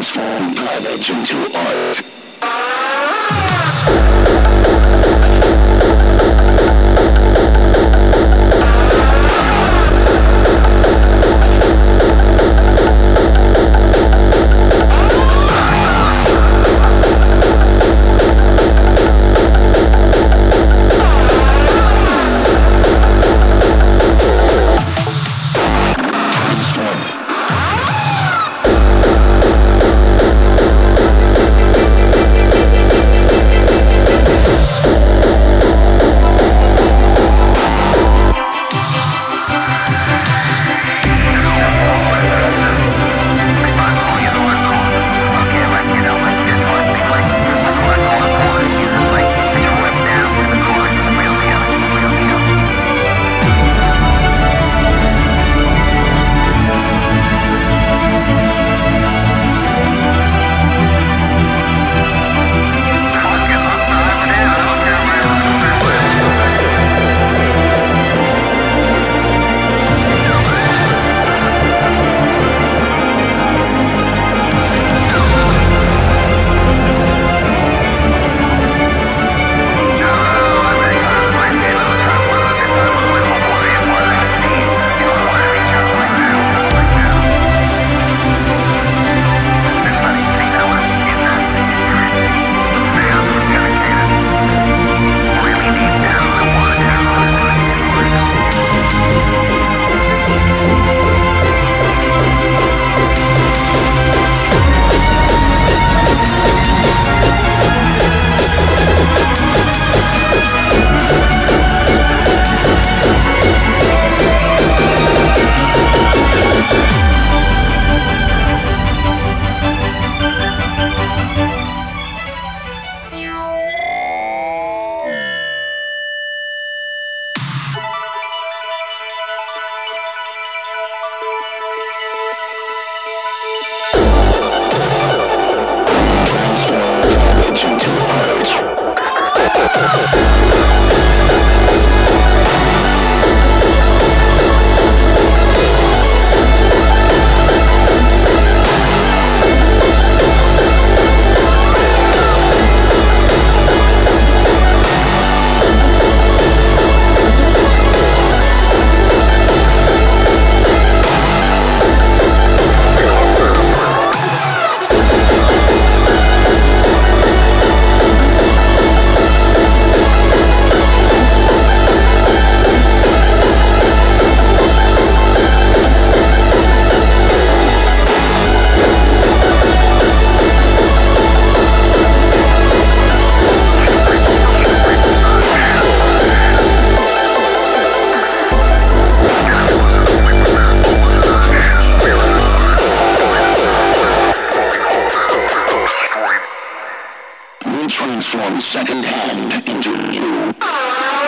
transform knowledge into art. Oh, transform secondhand into new.